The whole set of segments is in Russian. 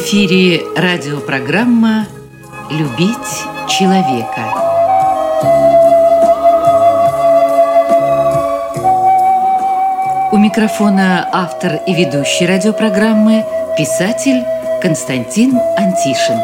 эфире радиопрограмма «Любить человека». У микрофона автор и ведущий радиопрограммы писатель Константин Антишин.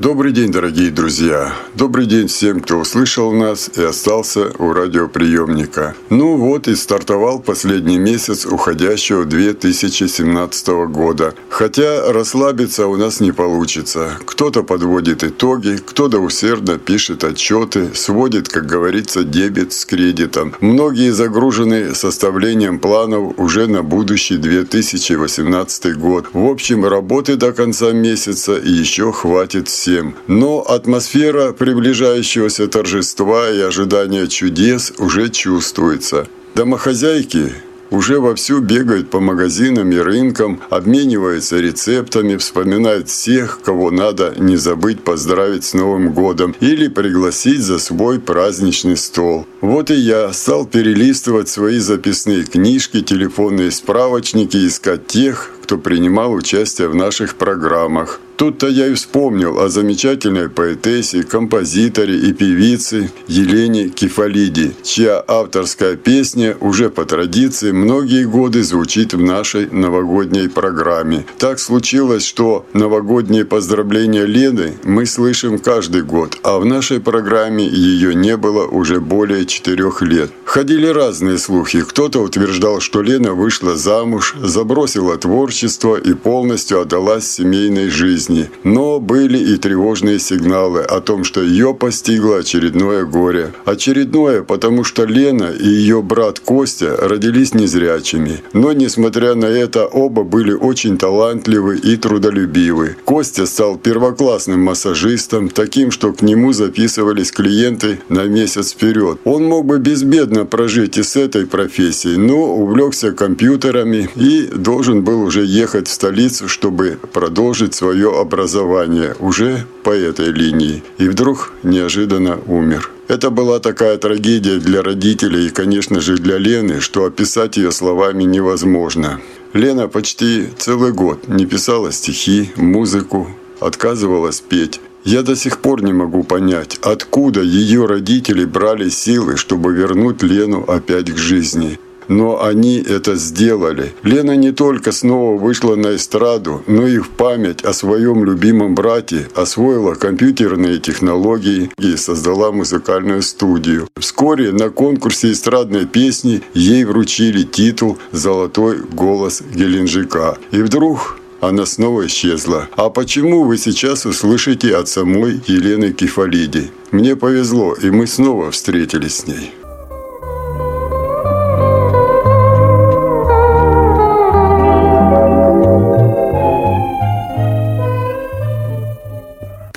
Добрый день, дорогие друзья! Добрый день всем, кто услышал нас и остался у радиоприемника. Ну вот и стартовал последний месяц уходящего 2017 года. Хотя расслабиться у нас не получится. Кто-то подводит итоги, кто-то усердно пишет отчеты, сводит, как говорится, дебет с кредитом. Многие загружены составлением планов уже на будущий 2018 год. В общем, работы до конца месяца еще хватит всем. Но атмосфера приближающегося торжества и ожидания чудес уже чувствуется. Домохозяйки уже вовсю бегают по магазинам и рынкам, обмениваются рецептами, вспоминают всех, кого надо не забыть поздравить с Новым годом или пригласить за свой праздничный стол. Вот и я стал перелистывать свои записные книжки, телефонные справочники, искать тех, кто принимал участие в наших программах. Тут-то я и вспомнил о замечательной поэтессе, композиторе и певице Елене Кефалиди, чья авторская песня уже по традиции многие годы звучит в нашей новогодней программе. Так случилось, что новогодние поздравления Лены мы слышим каждый год, а в нашей программе ее не было уже более четырех лет. Ходили разные слухи. Кто-то утверждал, что Лена вышла замуж, забросила творчество и полностью отдалась семейной жизни жизни, но были и тревожные сигналы о том, что ее постигло очередное горе. Очередное, потому что Лена и ее брат Костя родились незрячими. Но, несмотря на это, оба были очень талантливы и трудолюбивы. Костя стал первоклассным массажистом, таким, что к нему записывались клиенты на месяц вперед. Он мог бы безбедно прожить и с этой профессией, но увлекся компьютерами и должен был уже ехать в столицу, чтобы продолжить свое образование уже по этой линии и вдруг неожиданно умер. Это была такая трагедия для родителей и, конечно же, для Лены, что описать ее словами невозможно. Лена почти целый год не писала стихи, музыку, отказывалась петь. Я до сих пор не могу понять, откуда ее родители брали силы, чтобы вернуть Лену опять к жизни. Но они это сделали. Лена не только снова вышла на эстраду, но и в память о своем любимом брате освоила компьютерные технологии и создала музыкальную студию. Вскоре на конкурсе эстрадной песни ей вручили титул «Золотой голос Геленджика». И вдруг она снова исчезла. А почему вы сейчас услышите от самой Елены Кефалиди? Мне повезло, и мы снова встретились с ней.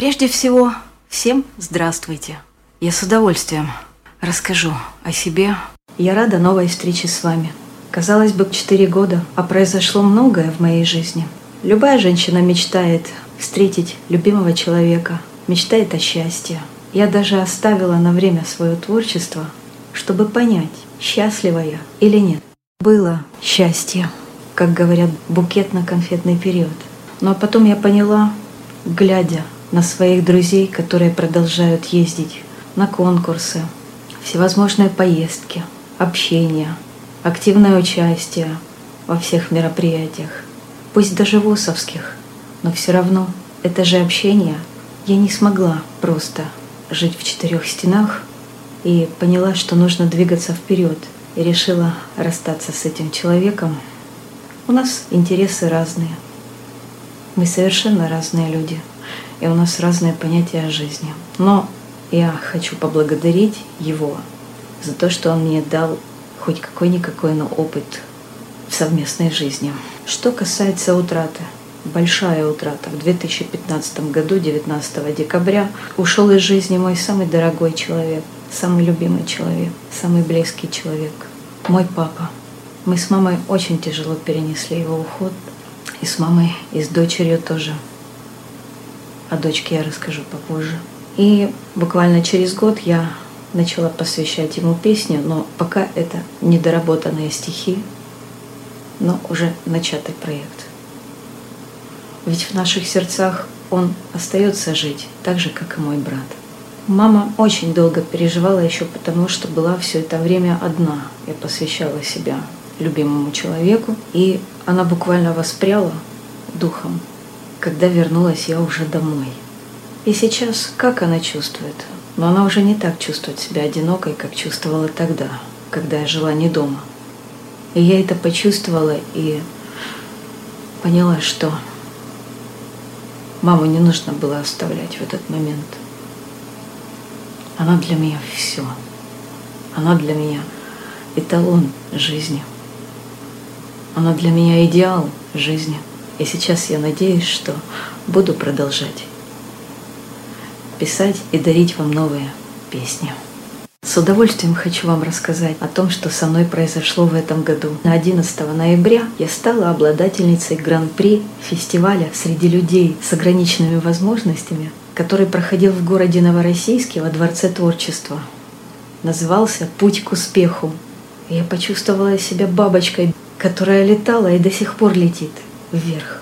Прежде всего, всем здравствуйте. Я с удовольствием расскажу о себе. Я рада новой встрече с вами. Казалось бы, четыре года, а произошло многое в моей жизни. Любая женщина мечтает встретить любимого человека, мечтает о счастье. Я даже оставила на время свое творчество, чтобы понять, счастлива я или нет. Было счастье, как говорят, букетно-конфетный период. Но потом я поняла, глядя на своих друзей, которые продолжают ездить на конкурсы, всевозможные поездки, общение, активное участие во всех мероприятиях, пусть даже ВУСовских, но все равно это же общение я не смогла просто жить в четырех стенах и поняла, что нужно двигаться вперед и решила расстаться с этим человеком. У нас интересы разные. Мы совершенно разные люди – и у нас разные понятия о жизни. Но я хочу поблагодарить его за то, что он мне дал хоть какой-никакой, но опыт в совместной жизни. Что касается утраты, большая утрата. В 2015 году, 19 декабря, ушел из жизни мой самый дорогой человек, самый любимый человек, самый близкий человек, мой папа. Мы с мамой очень тяжело перенесли его уход, и с мамой, и с дочерью тоже. О дочке я расскажу попозже. И буквально через год я начала посвящать ему песни, но пока это недоработанные стихи, но уже начатый проект. Ведь в наших сердцах он остается жить, так же, как и мой брат. Мама очень долго переживала еще потому, что была все это время одна. Я посвящала себя любимому человеку, и она буквально воспряла духом, когда вернулась я уже домой. И сейчас как она чувствует? Но она уже не так чувствует себя одинокой, как чувствовала тогда, когда я жила не дома. И я это почувствовала и поняла, что маму не нужно было оставлять в этот момент. Она для меня все. Она для меня эталон жизни. Она для меня идеал жизни. И сейчас я надеюсь, что буду продолжать писать и дарить вам новые песни. С удовольствием хочу вам рассказать о том, что со мной произошло в этом году. На 11 ноября я стала обладательницей гран-при фестиваля среди людей с ограниченными возможностями, который проходил в городе Новороссийске во Дворце творчества. Назывался «Путь к успеху». Я почувствовала себя бабочкой, которая летала и до сих пор летит вверх.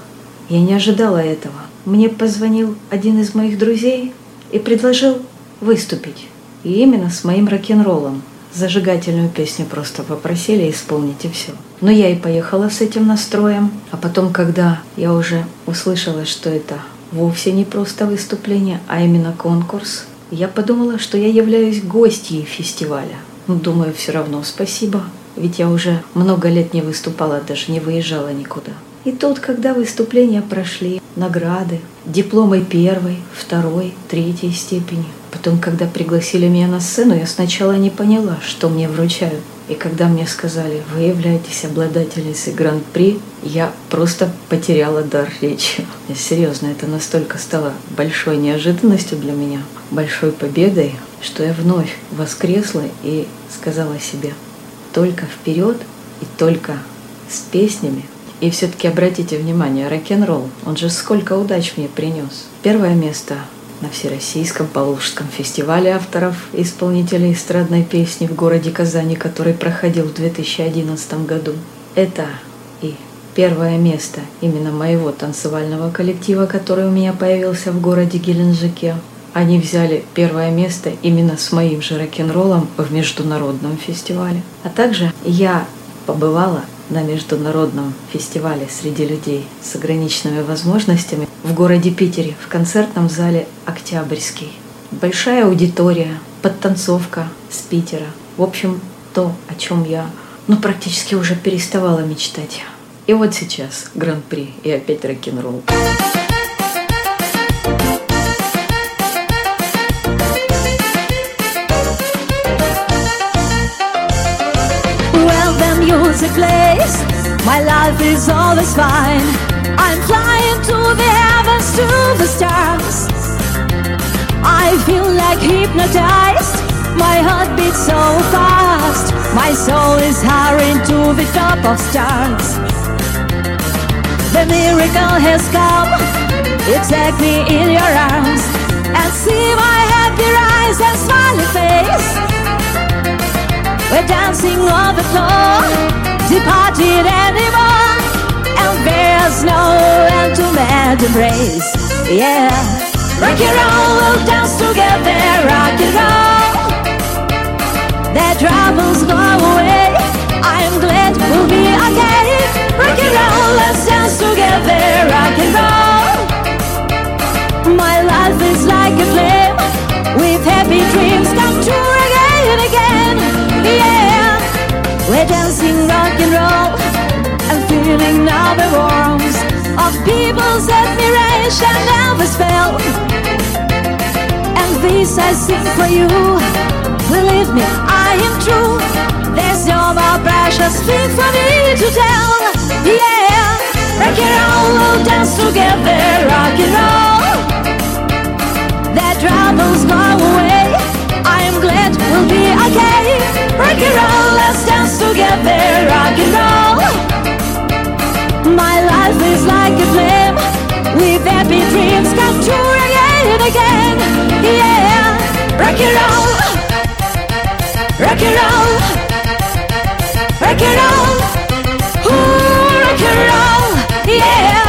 Я не ожидала этого. Мне позвонил один из моих друзей и предложил выступить. И именно с моим рок-н-роллом. Зажигательную песню просто попросили исполнить и все. Но я и поехала с этим настроем. А потом, когда я уже услышала, что это вовсе не просто выступление, а именно конкурс, я подумала, что я являюсь гостьей фестиваля. Ну, думаю, все равно спасибо. Ведь я уже много лет не выступала, даже не выезжала никуда. И тут, когда выступления прошли, награды, дипломы первой, второй, третьей степени. Потом, когда пригласили меня на сцену, я сначала не поняла, что мне вручают. И когда мне сказали, вы являетесь обладательницей гран-при, я просто потеряла дар речи. Серьезно, это настолько стало большой неожиданностью для меня, большой победой, что я вновь воскресла и сказала себе, только вперед и только с песнями и все-таки обратите внимание, рок-н-ролл, он же сколько удач мне принес. Первое место на Всероссийском Полужском фестивале авторов и исполнителей эстрадной песни в городе Казани, который проходил в 2011 году. Это и первое место именно моего танцевального коллектива, который у меня появился в городе Геленджике. Они взяли первое место именно с моим же рок-н-роллом в международном фестивале. А также я побывала на международном фестивале среди людей с ограниченными возможностями в городе Питере в концертном зале «Октябрьский». Большая аудитория, подтанцовка с Питера. В общем, то, о чем я ну, практически уже переставала мечтать. И вот сейчас гран-при и опять рок-н-ролл. Plays, my life is always fine. I'm flying to the heavens, to the stars. I feel like hypnotized, my heart beats so fast. My soul is hurrying to the top of stars. The miracle has come, you take me in your arms and see my happy eyes and smiling face. We're dancing on the floor, departed anymore, and there's no end to mad embrace. Yeah, rock and roll, we'll dance together, rock and roll. Their troubles go away. I'm glad we'll be okay. Rock and roll, let's dance together, rock and roll. My life is like a flame, with happy dreams come true again and again. We're dancing rock and roll and feeling now the warmth of people's admiration the spell. And this I sing for you. Believe me, I am true. There's no more precious thing for me to tell. Yeah, rock and roll, we'll dance together, rock and roll. Their troubles go away. I am glad we'll be okay. Rock and roll, let's dance with happy dreams come true again again. Yeah, rock and roll. rock and roll, rock and roll, ooh, rock and roll, yeah,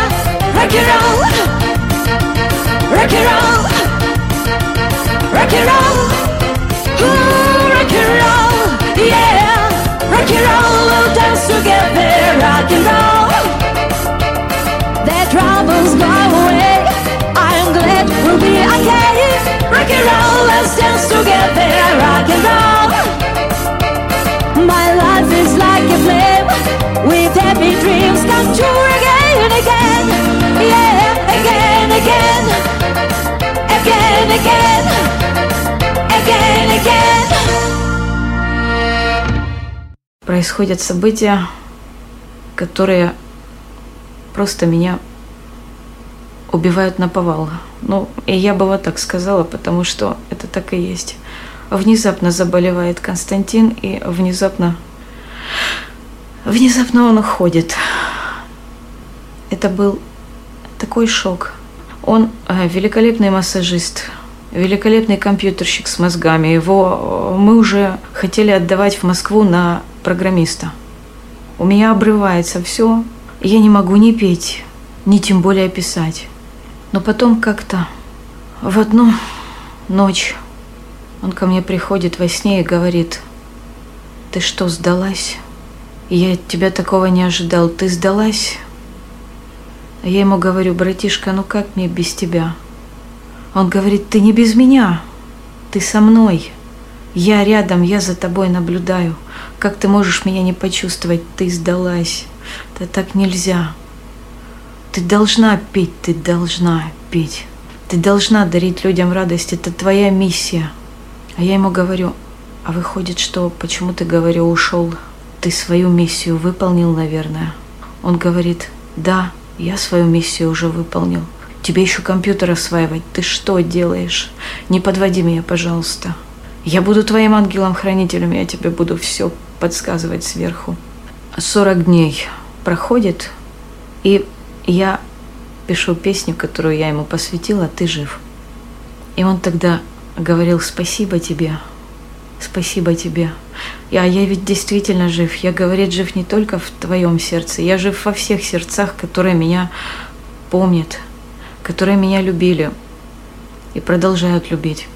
rock and roll, rock and roll, rock and roll, ooh, rock and roll, yeah, rock and roll, we'll dance together, rock and roll. Dreams come true again again. Yeah, again, again, again, again, again, again. Происходят события, которые просто меня убивают на повал. Ну, и я бы вот так сказала, потому что это так и есть. Внезапно заболевает Константин, и внезапно... Внезапно он уходит. Это был такой шок. Он э, великолепный массажист, великолепный компьютерщик с мозгами. Его э, мы уже хотели отдавать в Москву на программиста. У меня обрывается все. Я не могу ни петь, ни тем более писать. Но потом как-то в одну ночь он ко мне приходит во сне и говорит, ты что, сдалась? Я от тебя такого не ожидал. Ты сдалась? А я ему говорю, братишка, ну как мне без тебя? Он говорит, ты не без меня, ты со мной. Я рядом, я за тобой наблюдаю. Как ты можешь меня не почувствовать? Ты сдалась. Да так нельзя. Ты должна петь, ты должна петь. Ты должна дарить людям радость, это твоя миссия. А я ему говорю, а выходит, что почему ты, говорю, ушел? Ты свою миссию выполнил, наверное. Он говорит, да, я свою миссию уже выполнил. Тебе еще компьютер осваивать. Ты что делаешь? Не подводи меня, пожалуйста. Я буду твоим ангелом-хранителем, я тебе буду все подсказывать сверху. 40 дней проходит, и я пишу песню, которую я ему посвятила «Ты жив». И он тогда говорил «Спасибо тебе, спасибо тебе». А я ведь действительно жив. Я, говорит, жив не только в твоем сердце, я жив во всех сердцах, которые меня помнят, которые меня любили и продолжают любить.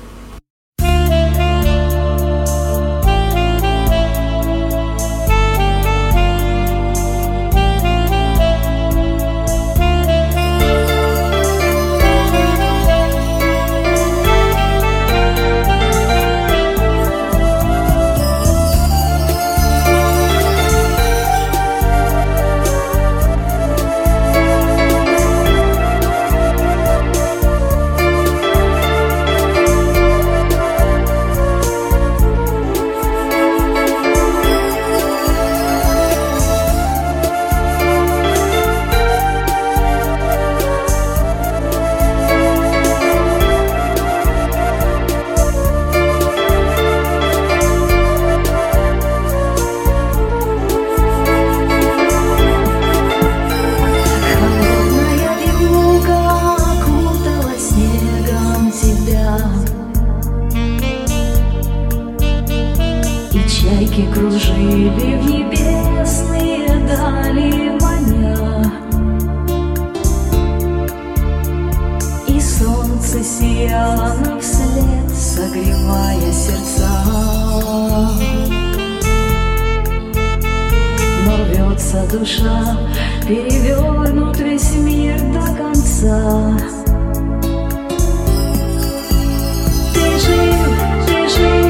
Кружили в небесные дали маня И солнце сияло нам вслед, согревая сердца. Но рвется душа, перевернут весь мир до конца. Ты жив, ты жив,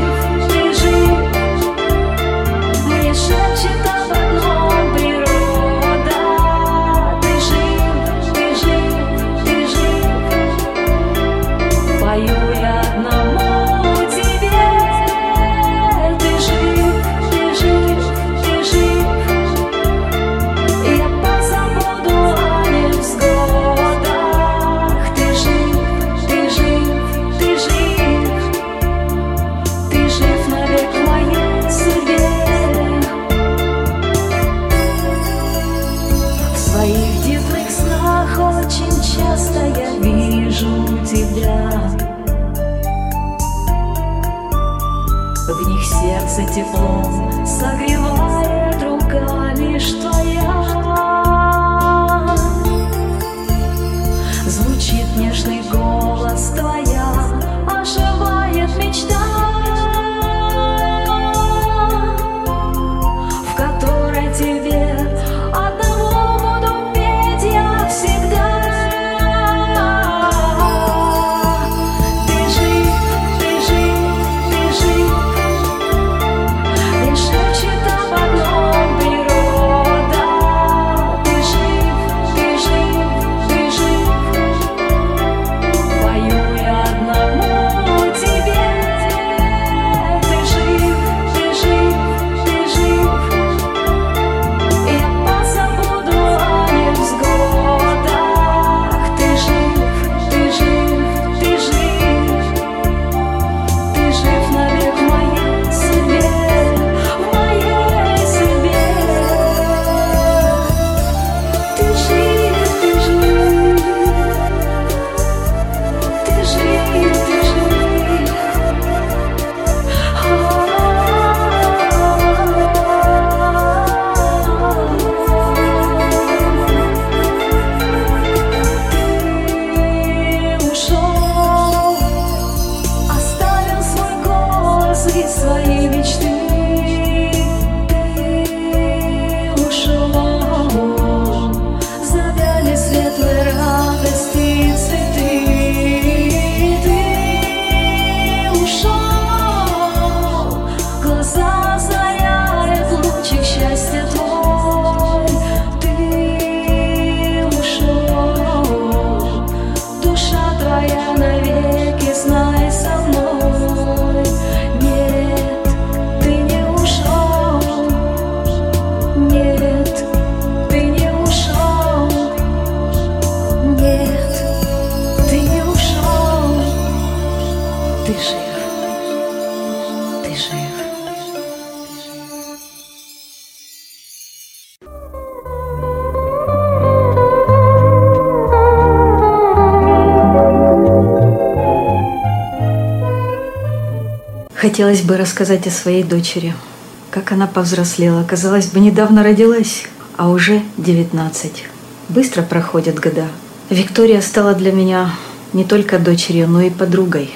Хотелось бы рассказать о своей дочери. Как она повзрослела. Казалось бы, недавно родилась, а уже 19. Быстро проходят года. Виктория стала для меня не только дочерью, но и подругой.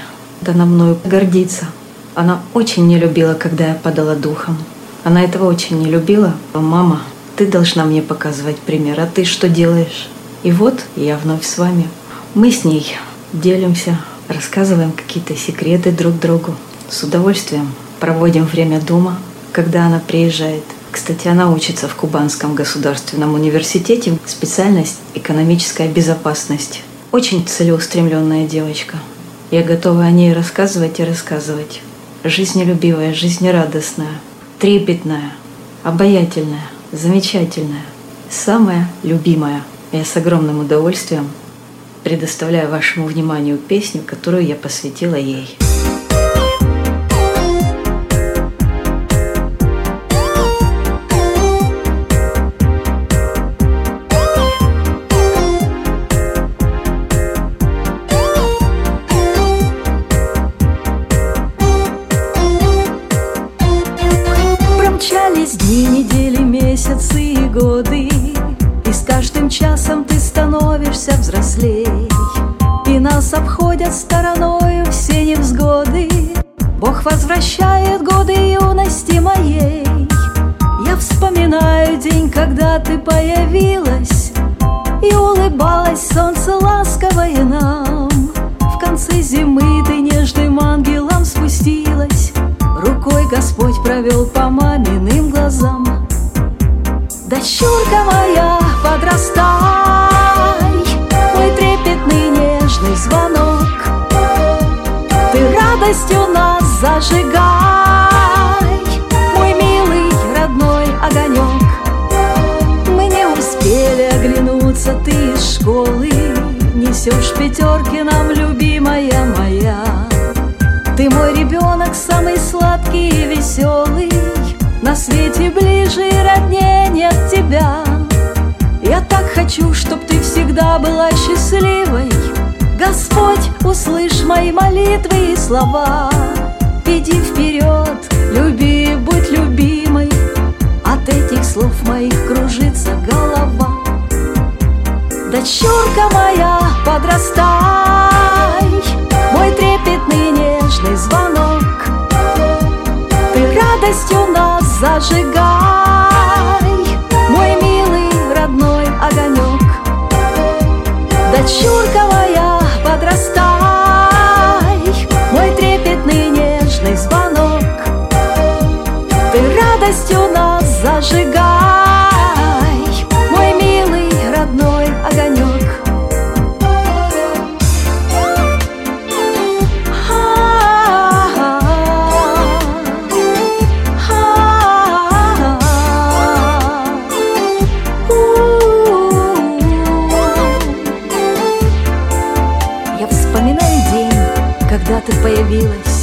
Она мною гордится. Она очень не любила, когда я падала духом. Она этого очень не любила. Мама, ты должна мне показывать пример, а ты что делаешь? И вот я вновь с вами. Мы с ней делимся, рассказываем какие-то секреты друг другу. С удовольствием проводим время дома, когда она приезжает. Кстати, она учится в Кубанском государственном университете, специальность экономическая безопасность. Очень целеустремленная девочка. Я готова о ней рассказывать и рассказывать. Жизнелюбивая, жизнерадостная, трепетная, обаятельная, замечательная, самая любимая. Я с огромным удовольствием предоставляю вашему вниманию песню, которую я посвятила ей. Промчались дни, недели, месяцы и годы. И с каждым часом ты становишься взрослей. И нас обходят стороною все невзгоды. Бог возвращает годы юности моей. Я вспоминаю день, когда ты появилась. И улыбалась солнце ласковое нам. В конце зимы ты нежным ангелом спустилась Рукой Господь провел по маминым глазам. Дочурка моя, подрастай Мой трепетный нежный звонок. Ты радостью нас зажигай Мой милый родной огонек. Мы не успели оглянуться, ты из школы Несешь пятерки нам, любимая моя. Ты мой ребенок, самый сладкий и веселый. На свете ближе и роднее нет тебя. Я так хочу, чтоб ты всегда была счастливой. Господь, услышь мои молитвы и слова. Иди вперед, люби, будь любимой. От этих слов моих кружится голова. Дочурка моя, подрастай. Мой трепетный нежный звонок радостью нас зажигай Мой милый родной огонек. Дочурка моя, подрастай Мой трепетный нежный звонок. Ты радостью нас зажигай ты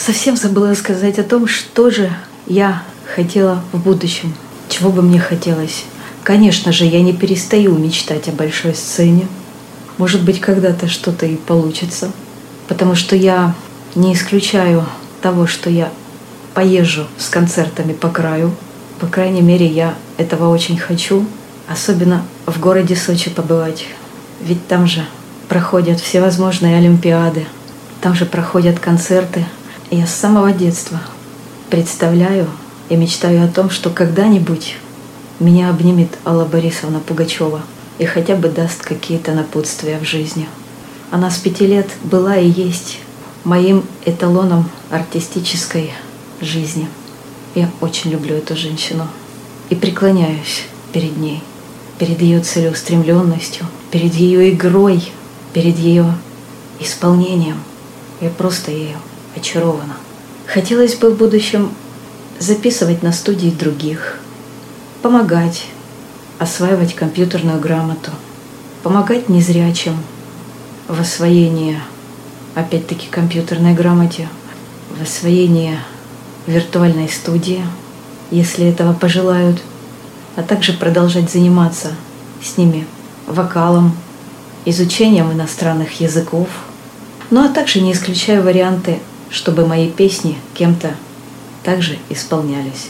Совсем забыла сказать о том, что же я хотела в будущем, чего бы мне хотелось. Конечно же, я не перестаю мечтать о большой сцене. Может быть, когда-то что-то и получится. Потому что я не исключаю того, что я поезжу с концертами по краю. По крайней мере, я этого очень хочу. Особенно в городе Сочи побывать. Ведь там же проходят всевозможные олимпиады. Там же проходят концерты. Я с самого детства представляю и мечтаю о том, что когда-нибудь меня обнимет Алла Борисовна Пугачева и хотя бы даст какие-то напутствия в жизни. Она с пяти лет была и есть моим эталоном артистической жизни. Я очень люблю эту женщину и преклоняюсь перед ней, перед ее целеустремленностью, перед ее игрой, перед ее исполнением. Я просто ею очарована. Хотелось бы в будущем записывать на студии других, помогать, осваивать компьютерную грамоту, помогать незрячим в освоении, опять-таки, компьютерной грамоте, в освоении виртуальной студии, если этого пожелают, а также продолжать заниматься с ними вокалом, изучением иностранных языков, ну а также не исключаю варианты, чтобы мои песни кем-то также исполнялись.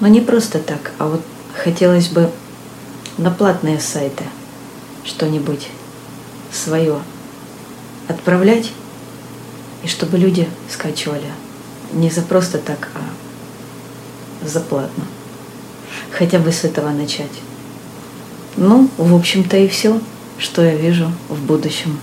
Но не просто так, а вот хотелось бы на платные сайты что-нибудь свое отправлять, и чтобы люди скачивали. Не за просто так, а за платно. Хотя бы с этого начать. Ну, в общем-то и все, что я вижу в будущем.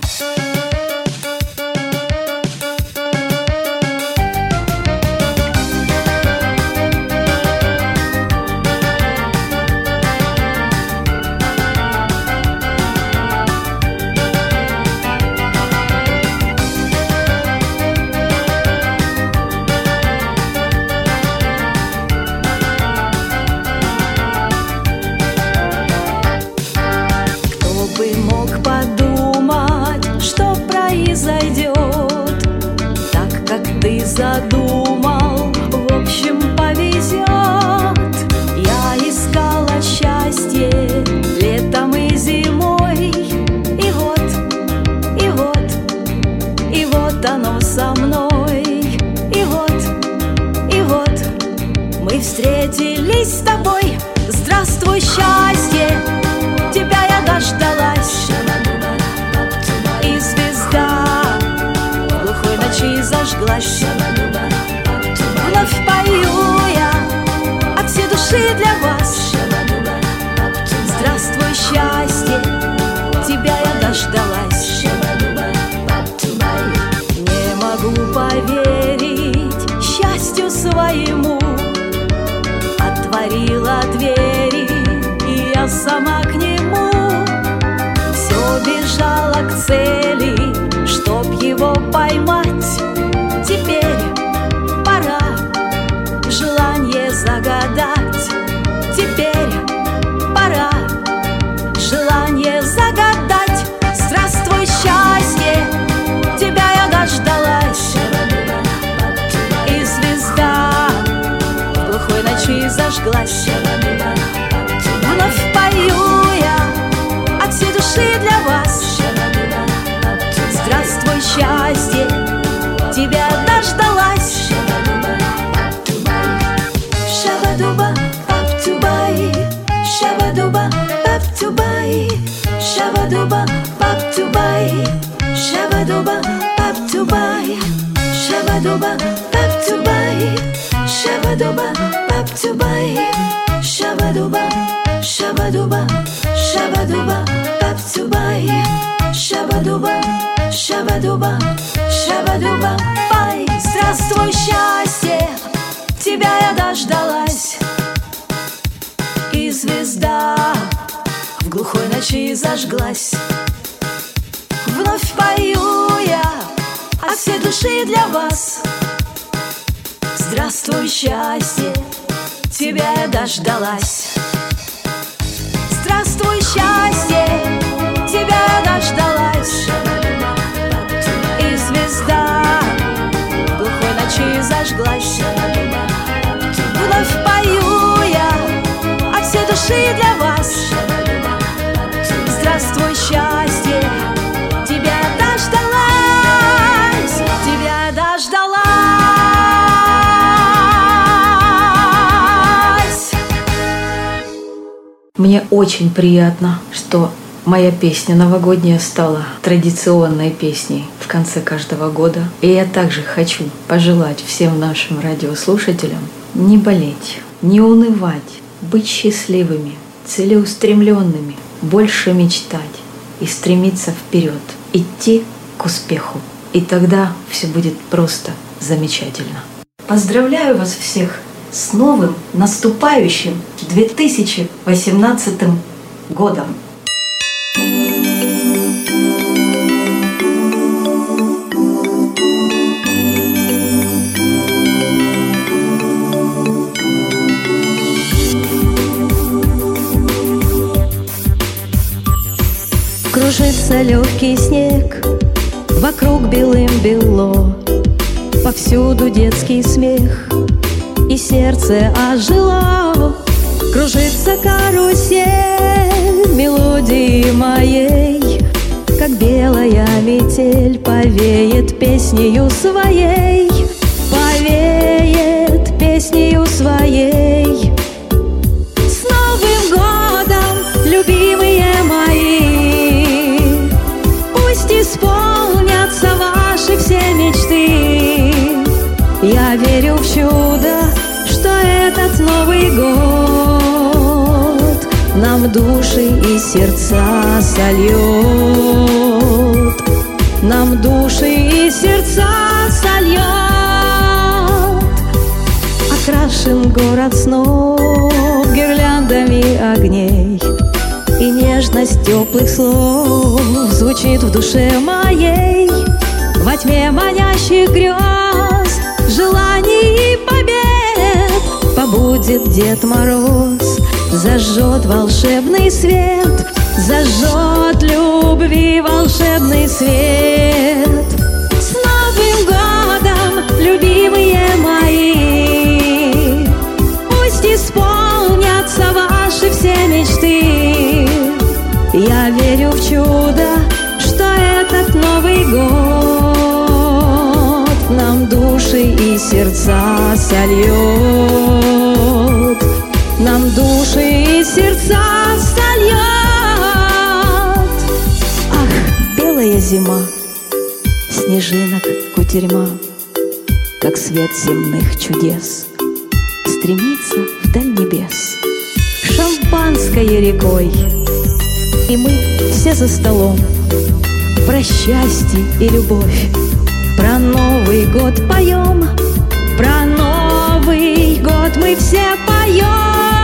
дуба, Вновь пою я от всей души для вас. Здравствуй, счастье, тебя я дождалась. Не могу поверить счастью своему. Отворила двери, и я сама к нему. Все бежала к цели, чтоб его поймать. Зажглась. Вновь пою я от всей души для вас. Здравствуй, счастье, тебя дождалась. Шабадуба, пап-тубай, шабадуба, пап-тубай, шабадуба, пап-тубай, шабадуба, пап-тубай, шабадуба, пап-тубай, шабадуба, пап-тубай, шабадуба, шабадуба, шабадуба, пап-тубай, шабадуба, шабадуба, шабадуба, пай. Здравствуй, счастье, тебя я дождалась. И звезда в глухой ночи зажглась. Вновь пою я от всей души для вас. Здравствуй, счастье, тебя я дождалась. Здравствуй, счастье, тебя я дождалась. И звезда глухой ночи зажглась. Мне очень приятно, что моя песня новогодняя стала традиционной песней в конце каждого года. И я также хочу пожелать всем нашим радиослушателям не болеть, не унывать, быть счастливыми, целеустремленными, больше мечтать и стремиться вперед, идти к успеху. И тогда все будет просто замечательно. Поздравляю вас всех с новым наступающим 2018 годом! Кружится легкий снег, вокруг белым бело, Повсюду детский смех, и сердце ожило. Кружится карусель мелодии моей, Как белая метель повеет песнею своей, Повеет песнею своей. Души и сердца сольет. Нам души и сердца сольет. Окрашен город снов гирляндами огней И нежность теплых слов звучит в душе моей Во тьме манящих грез, желаний и побед Побудет Дед Мороз, зажжет волшебный свет Зажжет любви волшебный свет С Новым годом, любимые мои! Пусть исполнятся ваши все мечты. Я верю в чудо, что этот Новый год нам души и сердца сольет. Сердца сольет. Ах, белая зима, снежинок кутерьма, как свет земных чудес стремится вдаль небес. Шампанское рекой, и мы все за столом Про счастье и любовь, про Новый год поем Про Новый год мы все поем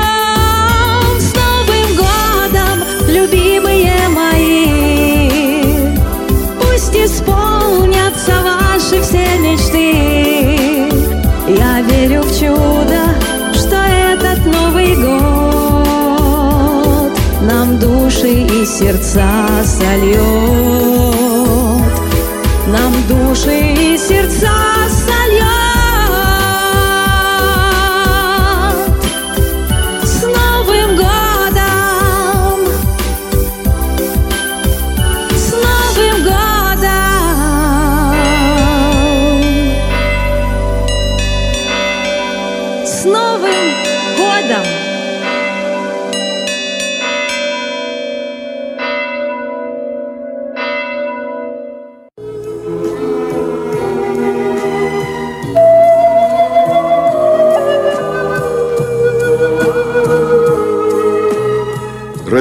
сердца сольет. Нам души и сердца